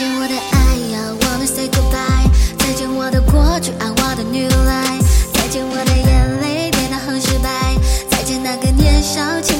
见我的爱，I，wanna say goodbye。再见我的过去，I want a new life。再见我的眼泪，跌倒和失败。再见那个年少轻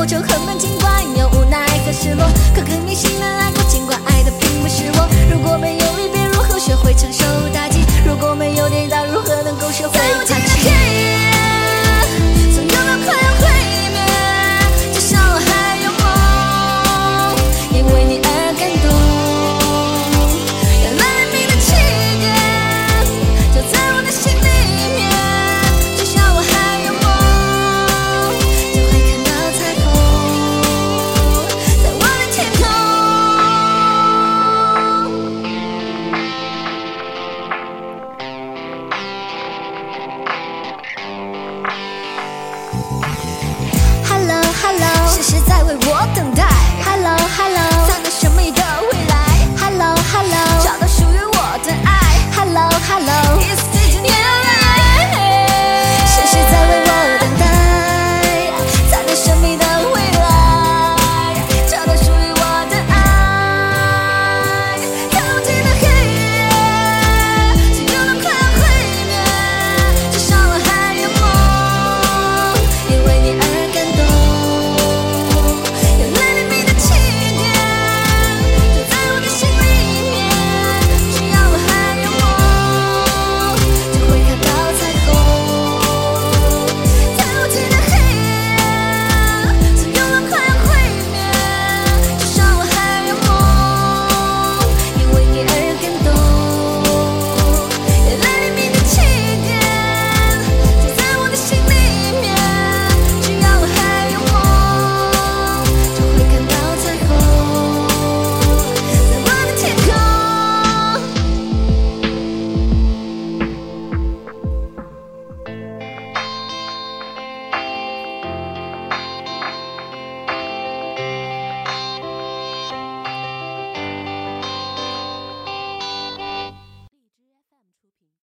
过程很慢，尽为我等待。Hello，Hello。